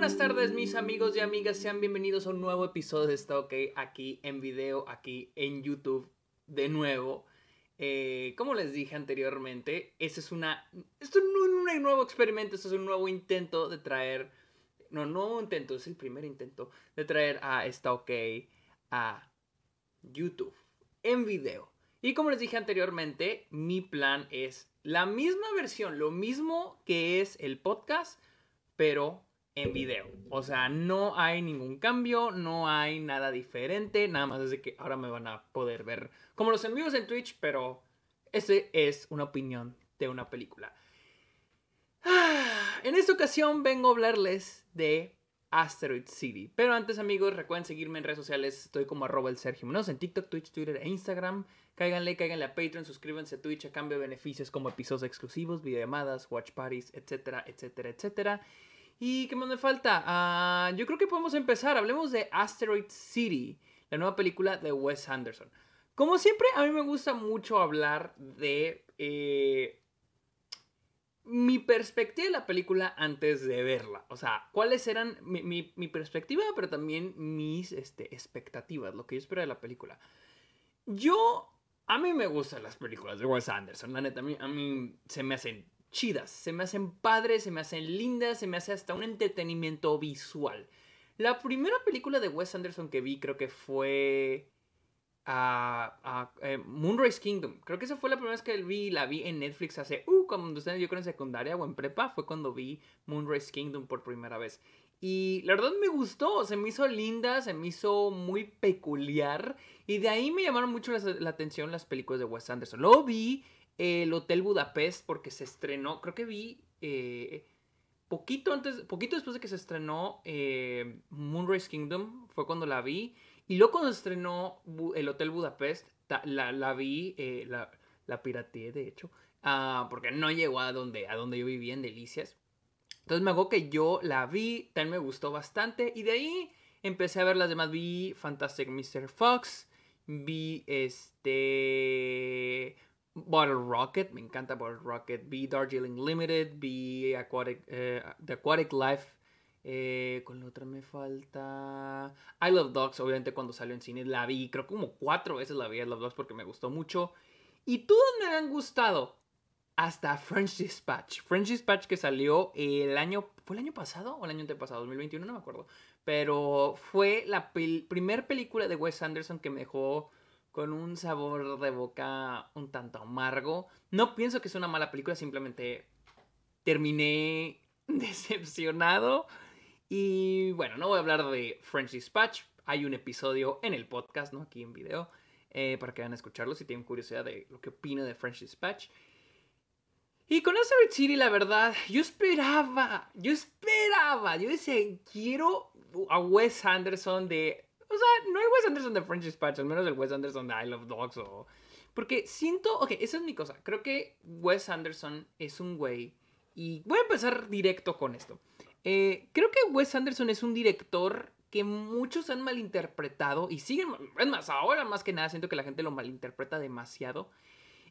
buenas tardes mis amigos y amigas, sean bienvenidos a un nuevo episodio de Está OK aquí en video, aquí en YouTube de nuevo. Eh, como les dije anteriormente, este es una, esto es un nuevo experimento, esto es un nuevo intento de traer, no, no intento, es el primer intento de traer a Está OK a YouTube en video. Y como les dije anteriormente, mi plan es la misma versión, lo mismo que es el podcast, pero en video. O sea, no hay ningún cambio, no hay nada diferente, nada más desde que ahora me van a poder ver como los envíos en Twitch, pero ese es una opinión de una película. En esta ocasión vengo a hablarles de Asteroid City. Pero antes, amigos, recuerden seguirme en redes sociales. Estoy como arroba el Sergio Menos en TikTok, Twitch, Twitter e Instagram. Cáiganle, cáiganle a Patreon, suscríbanse a Twitch a cambio de beneficios como episodios exclusivos, videollamadas, watch parties, etcétera, etcétera, etcétera. ¿Y qué más me falta? Ah, yo creo que podemos empezar. Hablemos de Asteroid City, la nueva película de Wes Anderson. Como siempre, a mí me gusta mucho hablar de eh, mi perspectiva de la película antes de verla. O sea, cuáles eran mi, perspectiva, pero también mis este, expectativas, lo que yo espero de la película. Yo, a mí me gustan las películas de Wes Anderson, la neta, a mí, a mí se me hacen chidas, se me hacen padres, se me hacen lindas, se me hace hasta un entretenimiento visual. La primera película de Wes Anderson que vi creo que fue eh, Moonrise Kingdom. Creo que esa fue la primera vez que vi, la vi en Netflix hace, uh, cuando ustedes yo creo en secundaria o en prepa, fue cuando vi Moonrise Kingdom por primera vez. Y la verdad me gustó, se me hizo linda, se me hizo muy peculiar. Y de ahí me llamaron mucho la, atención las películas de Wes Anderson. Luego vi el Hotel Budapest porque se estrenó, creo que vi eh, poquito antes, poquito después de que se estrenó eh, Moonrise Kingdom, fue cuando la vi. Y luego cuando se estrenó el Hotel Budapest, la, vi, eh, la, la pirateé de hecho, ah, porque no llegó a donde, a donde yo vivía en Delicias. Entonces me hago que yo la vi, también me gustó bastante y de ahí empecé a ver las demás. Vi Fantastic Mr. Fox, vi este Bottle Rocket, me encanta Bottle Rocket. Vi Darjeeling Limited, vi Aquatic, eh, The Aquatic Life. Eh, con la otra me falta. I Love Dogs, obviamente cuando salió en cine la vi, creo como cuatro veces la vi I Love Dogs porque me gustó mucho. Y todas me han gustado. Hasta French Dispatch. French Dispatch que salió el año. ¿Fue el año pasado o el año antepasado? 2021, no me acuerdo. Pero fue la primer película de Wes Anderson que me dejó con un sabor de boca un tanto amargo. No pienso que es una mala película, simplemente terminé decepcionado. Y bueno, no voy a hablar de French Dispatch. Hay un episodio en el podcast, ¿no? Aquí en video. Eh, para que vayan a escucharlo si tienen curiosidad de lo que opino de French Dispatch. Y con Asteroid City, la verdad, yo esperaba, yo esperaba, yo decía, quiero a Wes Anderson de o sea, no el Wes Anderson de French Dispatch, al menos el Wes Anderson de I Love Dogs o... Porque siento, ok, esa es mi cosa. Creo que Wes Anderson es un güey. Y voy a empezar directo con esto. Eh, creo que Wes Anderson es un director que muchos han malinterpretado y siguen, es más, ahora más que nada siento que la gente lo malinterpreta demasiado.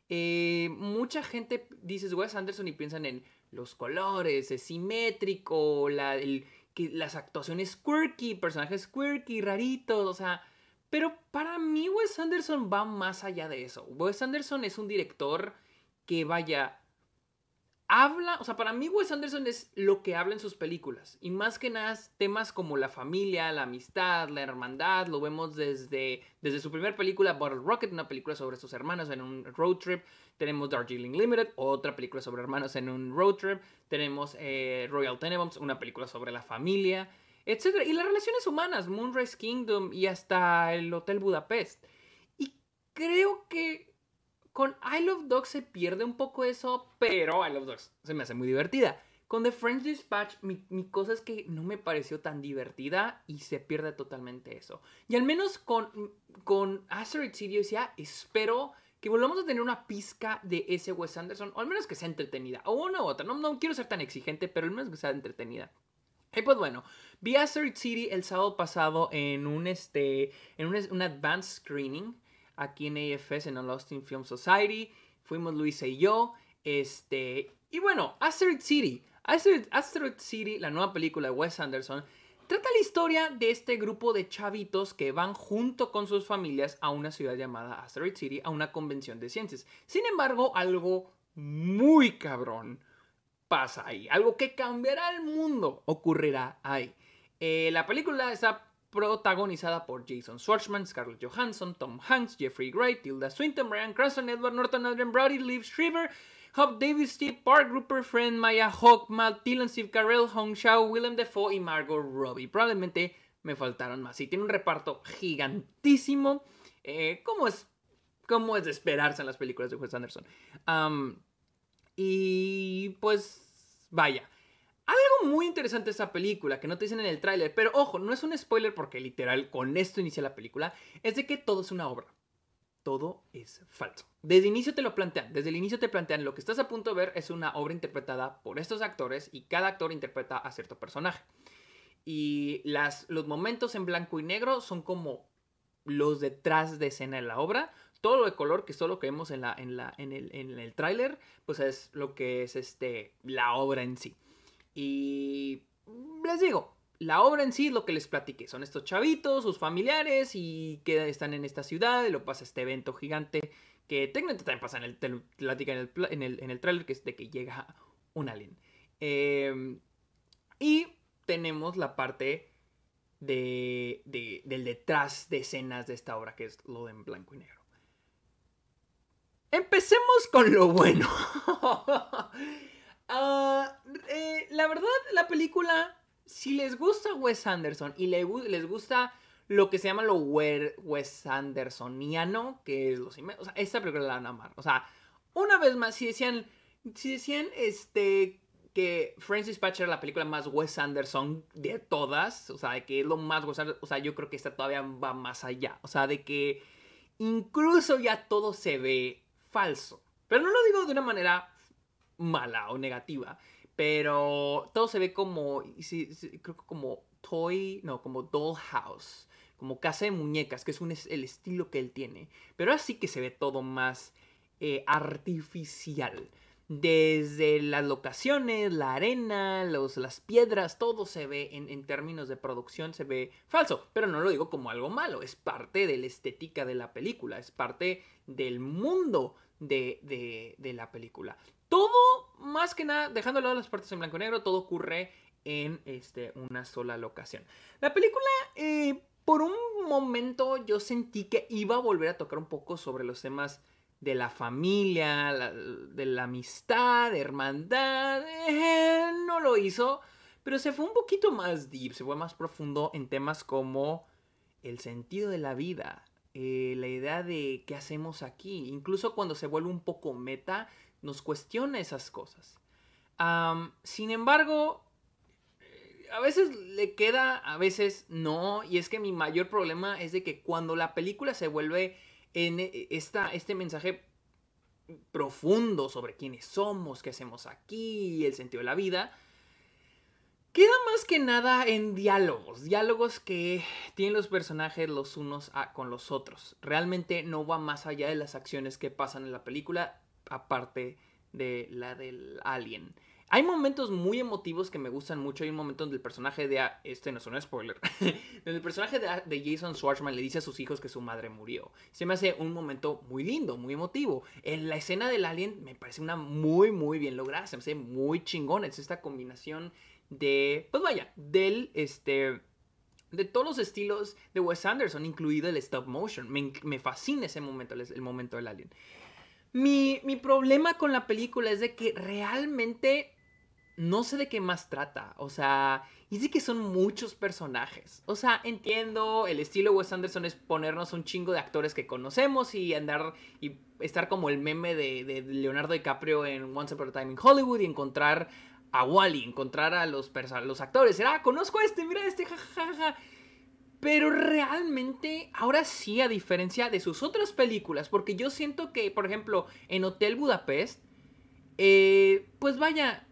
Eh, mucha gente dice Wes Anderson y piensan en los colores, es simétrico, las actuaciones quirky, personajes quirky, raritos, o sea, pero para mí Wes Anderson va más allá de eso. Wes Anderson es un director que vaya habla, o sea, para mí Wes Anderson es lo que habla en sus películas. Y más que nada temas como la familia, la amistad, la hermandad, lo vemos desde, desde su primera película, Bottle Rocket, una película sobre sus hermanos en un road trip. Tenemos Darjeeling Limited, otra película sobre hermanos en un road trip. Tenemos eh, Royal Tenenbaums, una película sobre la familia, etc. Y las relaciones humanas, Moonrise Kingdom y hasta el Hotel Budapest. Y creo que con I Love Dogs se pierde un poco eso, pero I Love Dogs se me hace muy divertida. Con The French Dispatch, mi, cosa es que no me pareció tan divertida y se pierde totalmente eso. Y al menos con, con Asteroid City, yo decía, espero que volvamos a tener una pizca de ese Wes Anderson, o al menos que sea entretenida, o una u otra. No, no quiero ser tan exigente, pero al menos que sea entretenida. Y pues bueno, vi Asteroid City el sábado pasado en un, este, en un, un advanced screening aquí en AFS, en el Austin Film Society. Fuimos Luisa y yo. Este, y bueno, Asteroid City. Asteroid, City, la nueva película de Wes Anderson, trata la historia de este grupo de chavitos que van junto con sus familias a una ciudad llamada Asteroid City, a una convención de ciencias. Sin embargo, algo muy cabrón pasa ahí. Algo que cambiará el mundo ocurrirá ahí. Eh, la película está protagonizada por Jason Schwartzman, Scarlett Johansson, Tom Hanks, Jeffrey Wright, Tilda Swinton, Brian Cranston, Edward Norton, Adrian Brody, Liv Shriver, Hop Davis, Steve Park, Rupert Friend, Maya Hawk, Matt Dillon, Steve Carell, Hong Shao, Willem Dafoe y Margot Robbie. Probablemente me faltaron más. Y tiene un reparto gigantísimo, eh, como, es, como es de esperarse en las películas de Wes Anderson. y pues, vaya. Algo muy interesante de esta película que no te dicen en el tráiler, pero ojo, no es un spoiler porque literal con esto inicia la película, es de que todo es una obra. Todo es falso. Desde el inicio te lo plantean, desde el inicio te plantean lo que estás a punto de ver es una obra interpretada por estos actores y cada actor interpreta a cierto personaje. Y las, los momentos en blanco y negro son como los detrás de escena de la obra. Todo lo de color, que es todo lo que vemos en, la, en, la, en el, en el tráiler, pues es lo que es este, la obra en sí. Y les digo, la obra en sí lo que les platiqué. Son estos chavitos, sus familiares y que están en esta ciudad y lo pasa este evento gigante que técnicamente también pasa en el, en el, en el, trailer, que es de que llega un alien. Em, y tenemos la parte de, del detrás de escenas de esta obra, que es lo de en blanco y negro. Empecemos con lo bueno. Eh, la verdad, la película, si les gusta Wes Anderson y les gusta lo que se llama lo Wes Andersoniano, que es los O sea, esta película la van a amar. O sea, una vez más, si decían, si decían este, que Francis Patcher es la película más Wes Anderson de todas, o sea, que es lo más Wes Anderson, o sea, yo creo que esta todavía va más allá. O sea, de que incluso ya todo se ve falso. Pero no lo digo de una manera mala o negativa. Pero todo se ve como, creo que como toy, no, como dollhouse, como casa de muñecas, que es un, el estilo que él tiene. Pero así que se ve todo más eh, artificial. Desde las locaciones, la arena, los, las piedras, todo se ve en, en, términos de producción, se ve falso. Pero no lo digo como algo malo, es parte de la estética de la película, es parte del mundo de, la película. Todo, más que nada, dejando de lado las partes en blanco y negro, todo ocurre en este, una sola locación. La película, eh, por un momento yo sentí que iba a volver a tocar un poco sobre los temas de la familia, de la amistad, de hermandad. Eh, no lo hizo, pero se fue un poquito más deep, se fue más profundo en temas como el sentido de la vida, eh, la idea de qué hacemos aquí. Incluso cuando se vuelve un poco meta, nos cuestiona esas cosas. sin embargo, eh, a veces le queda, a veces no. Y es que mi mayor problema es de que cuando la película se vuelve en e, esta, este mensaje profundo sobre quiénes somos, qué hacemos aquí, el sentido de la vida, Queda más que nada en diálogos, diálogos que tienen los personajes los unos con los otros. Realmente no va más allá de las acciones que pasan en la película, aparte de la del alien. Hay momentos muy emotivos que me gustan mucho. Hay un momento donde el personaje de... Este no es un spoiler. donde el personaje de, Jason Schwartzman le dice a sus hijos que su madre murió. Se me hace un momento muy lindo, muy emotivo. En la escena del alien me parece una muy, muy bien lograda. Se me hace muy chingón. Es esta combinación de, pues vaya, del, este, de todos los estilos de Wes Anderson, incluido el stop motion. Me, fascina ese momento, el, momento del alien. Mi, mi, problema con la película es de que realmente no sé de qué más trata. O sea, y de que son muchos personajes. O sea, entiendo, el estilo de Wes Anderson es ponernos un chingo de actores que conocemos y andar y estar como el meme de, Leonardo DiCaprio en Once Upon a Time in Hollywood y encontrar a Wally, encontrar a los, los actores. Era, ah, conozco a este, mira este, jajaja. Pero realmente, ahora sí, a diferencia de sus otras películas, porque yo siento que, por ejemplo, en Hotel Budapest, eh, pues vaya,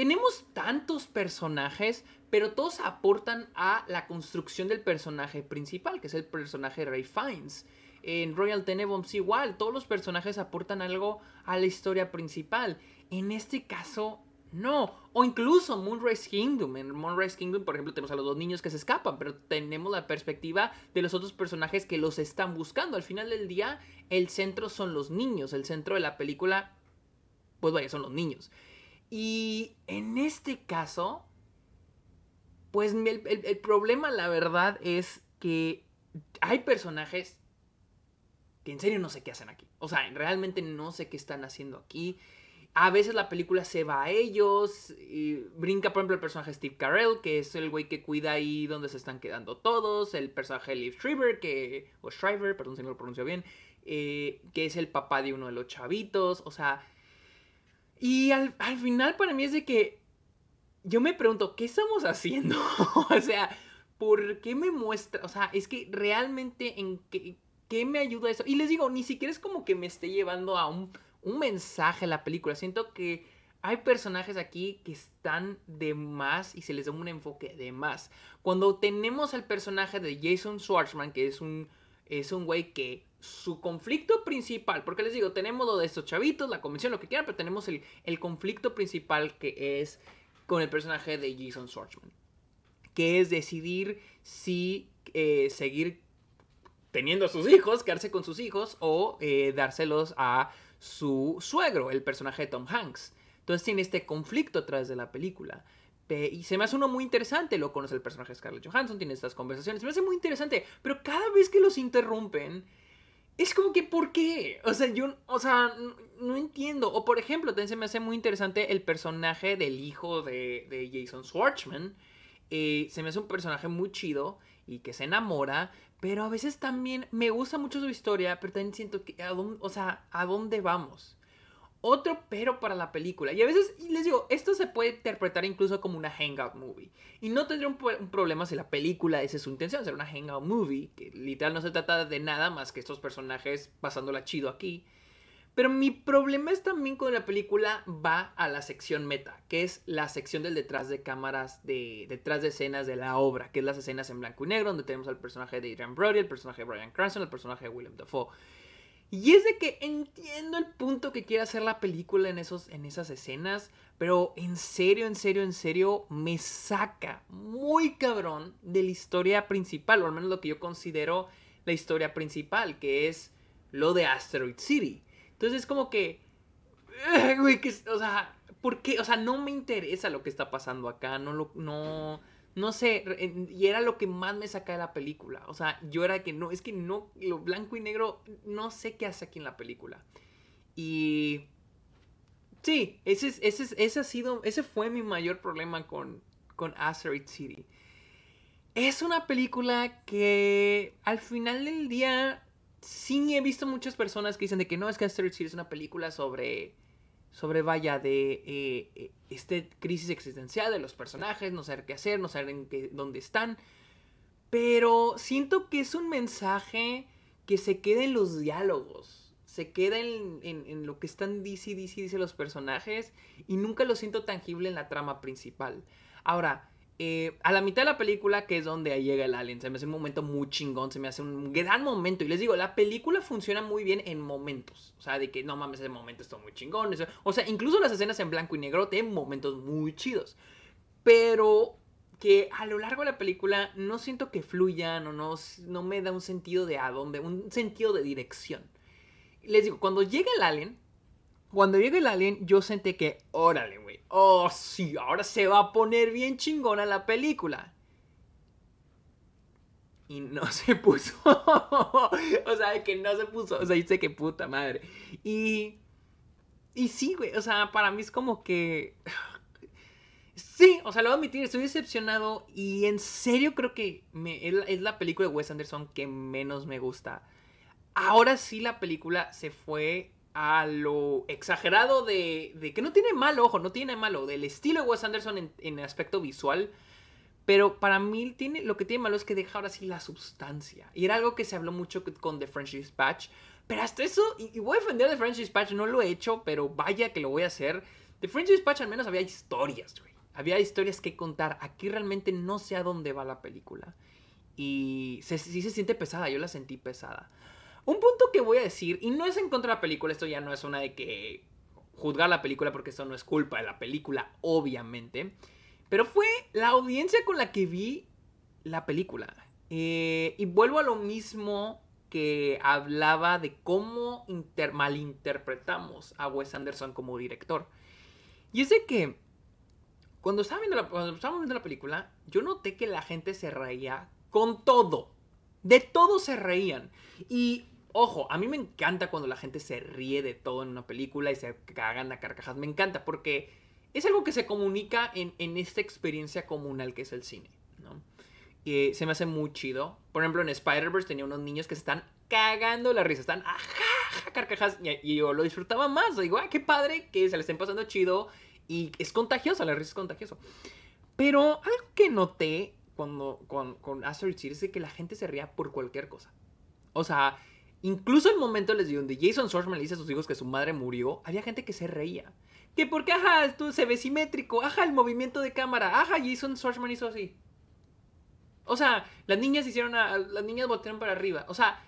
tenemos tantos personajes, pero todos aportan a la construcción del personaje principal, que es el personaje Ray Fiennes. En Royal Tenenbaums igual, todos los personajes aportan algo a la historia principal. En este caso, No, o incluso Moonrise Kingdom. En Moonrise Kingdom, por ejemplo, tenemos a los dos niños que se escapan, pero tenemos la perspectiva de los otros personajes que los están buscando. Al final del día, el centro son los niños. El centro de la película, pues vaya, son los niños. Y en este caso, pues el, problema, la verdad, es que hay personajes que en serio no sé qué hacen aquí. O sea, realmente no sé qué están haciendo aquí. A veces la película se va a ellos. Y brinca, por ejemplo, el personaje Steve Carell, que es el güey que cuida ahí donde se están quedando todos. El personaje Liv Shriver, que. O Shriver, perdón si no lo pronuncio bien. Eh, que es el papá de uno de los chavitos. O sea. Y al, al final, para mí es de que. Yo me pregunto, ¿qué estamos haciendo? o sea, ¿por qué me muestra? O sea, es que realmente en qué, qué me ayuda eso. Y les digo, ni siquiera es como que me esté llevando a un un mensaje en la película. Siento que hay personajes aquí que están de más y se les da un enfoque de más. Cuando tenemos al personaje de Jason Schwartzman, que es un, es un güey que su conflicto principal, porque les digo, tenemos lo de estos chavitos, la convención, lo que quieran, pero tenemos el, el conflicto principal que es con el personaje de Jason Schwartzman, que es decidir si eh, seguir teniendo a sus hijos, quedarse con sus hijos o eh, dárselos a su suegro, el personaje de Tom Hanks. Entonces tiene este conflicto atrás de la película. Y se me hace uno muy interesante, lo conoce el personaje de Scarlett Johansson, tiene estas conversaciones, se me hace muy interesante, pero cada vez que los interrumpen, es como que, ¿por qué? O sea, yo, o sea, no, entiendo. O por ejemplo, también se me hace muy interesante el personaje del hijo de, Jason Schwartzman. Eh, se me hace un personaje muy chido y que se enamora, pero a veces también me gusta mucho su historia, pero también siento que, ¿a dónde, o sea, ¿a dónde vamos? Otro pero para la película. Y a veces, les digo, esto se puede interpretar incluso como una hangout movie. Y no tendría un, problema si la película esa es su intención, ser una hangout movie, que literal no se trata de nada más que estos personajes pasándola chido aquí. Pero mi problema es también con la película va a la sección meta, que es la sección del detrás de cámaras, de detrás de escenas de la obra, que es las escenas en blanco y negro, donde tenemos al personaje de Adrian Brody, el personaje de Brian Cranston, el personaje de William Dafoe. Y es de que entiendo el punto que quiere hacer la película en, esos, en esas escenas, pero en serio, en serio, en serio, me saca muy cabrón de la historia principal, o al menos lo que yo considero la historia principal, que es lo de Asteroid City. Entonces es como que, güey, que, o sea, ¿por qué? O sea, no me interesa lo que está pasando acá, no lo, no, no sé, y era lo que más me saca de la película. O sea, yo era que no, es que no, lo blanco y negro, no sé qué hace aquí en la película. Y sí, ese, ese, ese ha sido, ese fue mi mayor problema con, con Asteroid City. Es una película que al final del día sí he visto muchas personas que dicen de que no, es que Asteroid City es una película sobre, sobre vaya, de eh, eh, este crisis existencial de los personajes, no saber qué hacer, no saber en qué, dónde están. Pero siento que es un mensaje que se queda en los diálogos, se queda en, en, en lo que están dice, dice, dice los personajes y nunca lo siento tangible en la trama principal. Ahora, eh, a la mitad de la película, que es donde llega el alien, se me hace un momento muy chingón, se me hace un gran momento. Y les digo, la película funciona muy bien en momentos. O sea, de que no mames, ese momento está muy chingón. O sea, incluso las escenas en blanco y negro tienen momentos muy chidos. Pero que a lo largo de la película no siento que fluyan o no, no me da un sentido de a dónde, un sentido de dirección. Les digo, cuando llega el alien, cuando llega el alien, yo sentí que, órale, güey. Oh, sí, ahora se va a poner bien chingona la película. Y no se puso. o sea, que no se puso. O sea, dice que puta madre. Y. Y sí, güey. O sea, para mí es como que. Sí, o sea, lo voy a admitir, estoy decepcionado. Y en serio creo que es la película de Wes Anderson que menos me gusta. Ahora sí la película se fue a lo exagerado de, de, que no tiene malo, ojo, no tiene malo, del estilo de Wes Anderson en, en, aspecto visual. Pero para mí tiene, lo que tiene malo es que deja ahora sí la sustancia. Y era algo que se habló mucho con The French Dispatch. Pero hasta eso, y, voy a defender The French Dispatch, no lo he hecho, pero vaya que lo voy a hacer. The French Dispatch al menos había historias, güey. Había historias que contar. Aquí realmente no sé a dónde va la película. Y sí se siente pesada, yo la sentí pesada. Un punto que voy a decir, y no es en contra de la película, esto ya no es una de que juzgar la película porque eso no es culpa de la película, obviamente. Pero fue la audiencia con la que vi la película. Eh, y vuelvo a lo mismo que hablaba de cómo malinterpretamos a Wes Anderson como director. Y es de que cuando estaba, viendo la, cuando viendo la película, yo noté que la gente se reía con todo. De todo se reían. Y ojo, a mí me encanta cuando la gente se ríe de todo en una película y se cagan a carcajas. Me encanta porque es algo que se comunica en, esta experiencia comunal que es el cine. ¿no? Y se me hace muy chido. Por ejemplo, en Spider-Verse tenía unos niños que se están cagando la risa. Están ajá, carcajas. Y, yo lo disfrutaba más. Digo, ah, qué padre que se le estén pasando chido. Y es contagiosa, la risa es contagioso. Pero algo que noté cuando, con, con City es que la gente se ría por cualquier cosa. O sea, incluso el momento les digo donde Jason Schwartzman le dice a sus hijos que su madre murió, había gente que se reía. Que porque, ajá, esto se ve simétrico, ajá, el movimiento de cámara, ajá, Jason Schwartzman hizo así. O sea, las niñas hicieron, a, las niñas voltearon para arriba. O sea,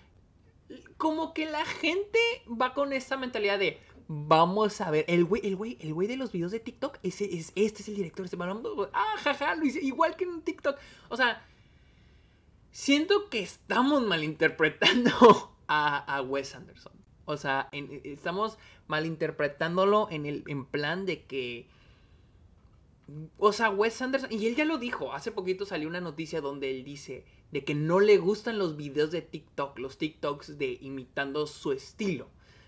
como que la gente va con esta mentalidad de, vamos a ver, el güey, el güey, el güey de los videos de TikTok, ese es, este es el director, este ah, jaja, lo hice igual que en TikTok. O sea, siento que estamos malinterpretando a, Wes Anderson. O sea, estamos malinterpretándolo en el en plan de que. O sea, Wes Anderson. Y él ya lo dijo. Hace poquito salió una noticia donde él dice de que no le gustan los videos de TikTok, los TikToks de imitando su estilo.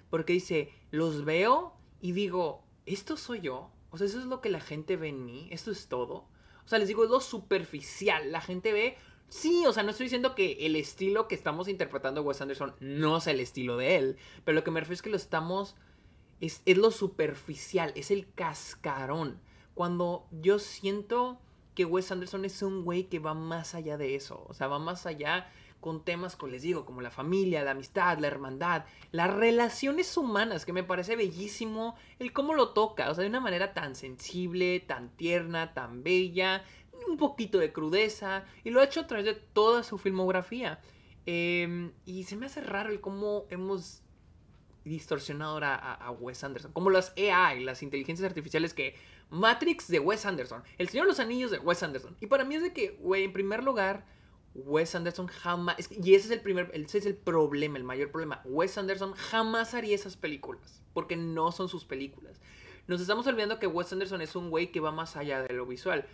Porque dice, los veo y digo, ¿esto soy yo? O sea, eso es lo que la gente ve en mí. Esto es todo. O sea, les digo, es lo superficial. La gente ve Sí, o sea, no estoy diciendo que el estilo que estamos interpretando Wes Anderson no sea el estilo de él, pero lo que me refiero es que lo estamos... Es, es lo superficial, es el cascarón. Cuando yo siento que Wes Anderson es un güey que va más allá de eso, o sea, va más allá con temas, como les digo, como la familia, la amistad, la hermandad, las relaciones humanas, que me parece bellísimo el cómo lo toca, o sea, de una manera tan sensible, tan tierna, tan bella, un poquito de crudeza y lo ha hecho a través de toda su filmografía. Em, y se me hace raro el cómo hemos distorsionado ahora a, Wes Anderson. Como las AI, las inteligencias artificiales que... Matrix de Wes Anderson. El Señor de los Anillos de Wes Anderson. Y para mí es de que, güey, en primer lugar, Wes Anderson jamás... y ese es el primer... Ese es el problema, el mayor problema. Wes Anderson jamás haría esas películas. Porque no son sus películas. Nos estamos olvidando que Wes Anderson es un güey que va más allá de lo visual.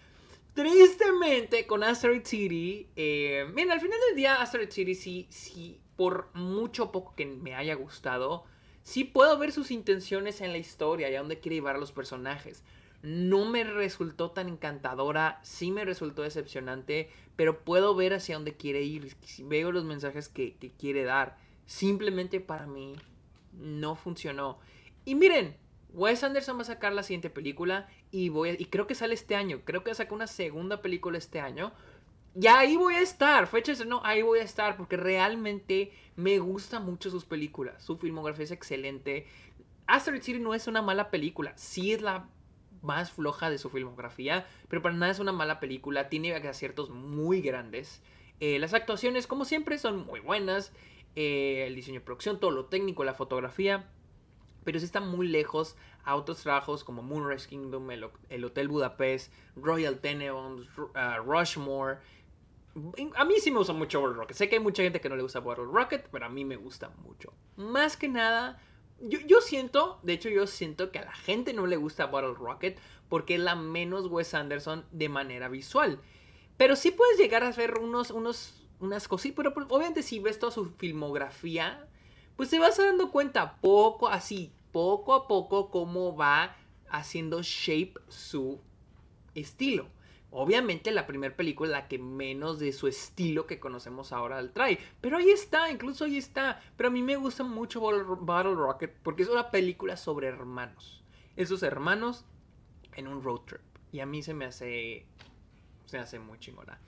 Tristemente, con Asteroid City, eh, al final del día, Asteroid City, sí, sí, por mucho poco que me haya gustado, sí puedo ver sus intenciones en la historia y a dónde quiere llevar a los personajes. No me resultó tan encantadora, sí me resultó decepcionante, pero puedo ver hacia dónde quiere ir, veo los mensajes que, que quiere dar. Simplemente para mí no funcionó. Y miren, Wes Anderson va a sacar la siguiente película y voy y creo que sale este año, creo que saca una segunda película este año. Y ahí voy a estar, fechas no, ahí voy a estar porque realmente me gustan mucho sus películas, su filmografía es excelente. Asteroid City no es una mala película, sí es la más floja de su filmografía, pero para nada es una mala película, tiene aciertos muy grandes. Eh, las actuaciones, como siempre, son muy buenas. Eh, el diseño de producción, todo lo técnico, la fotografía, pero sí está muy lejos a otros trabajos como Moonrise Kingdom, el, Hotel Budapest, Royal Tenenbaums, uh, Rushmore. A mí sí me gusta mucho Bottle Rocket. Sé que hay mucha gente que no le gusta Bottle Rocket, pero a mí me gusta mucho. Más que nada, yo, siento, de hecho yo siento que a la gente no le gusta Bottle Rocket porque es la menos Wes Anderson de manera visual. Pero sí puedes llegar a ver unos, unos, unas cositas, pero obviamente si ves toda su filmografía, pues te vas dando cuenta poco, así, poco a poco, cómo va haciendo shape su estilo. Obviamente la primera película es la que menos de su estilo que conocemos ahora trae. Pero ahí está, incluso ahí está. Pero a mí me gusta mucho Battle Rocket porque es una película sobre hermanos. Esos hermanos en un road trip. Y a mí se me hace... Se hace muy chingona.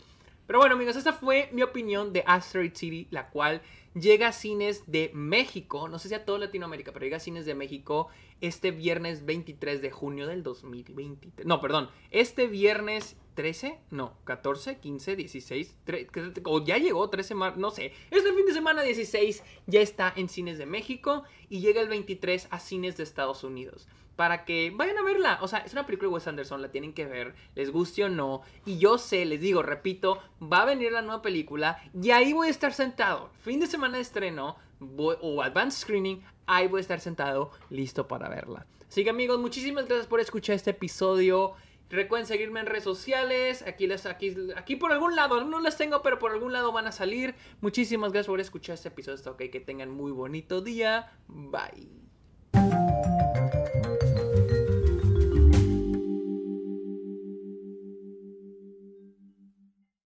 Pero bueno amigos, esta fue mi opinión de Asteroid City, la cual llega a cines de México, no sé si a toda Latinoamérica, pero llega a cines de México este viernes 23 de junio del 2023. No, perdón, este viernes 13, no, 14, 15, 16, o ya llegó 13 semanas, no sé. Este fin de semana 16 ya está en cines de México y llega el 23 a cines de Estados Unidos. Para que vayan a verla. O sea, es una película de Wes Anderson, la tienen que ver, les guste o no. Y yo sé, les digo, repito, va a venir la nueva película y ahí voy a estar sentado. Fin de semana de estreno o advanced screening, ahí voy a estar sentado listo para verla. Así que amigos, muchísimas gracias por escuchar este episodio. Recuerden seguirme en redes sociales. Aquí, les, aquí, aquí por algún lado, no las tengo, pero por algún lado van a salir. Muchísimas gracias por escuchar este episodio. Está ok, que tengan muy bonito día. Bye.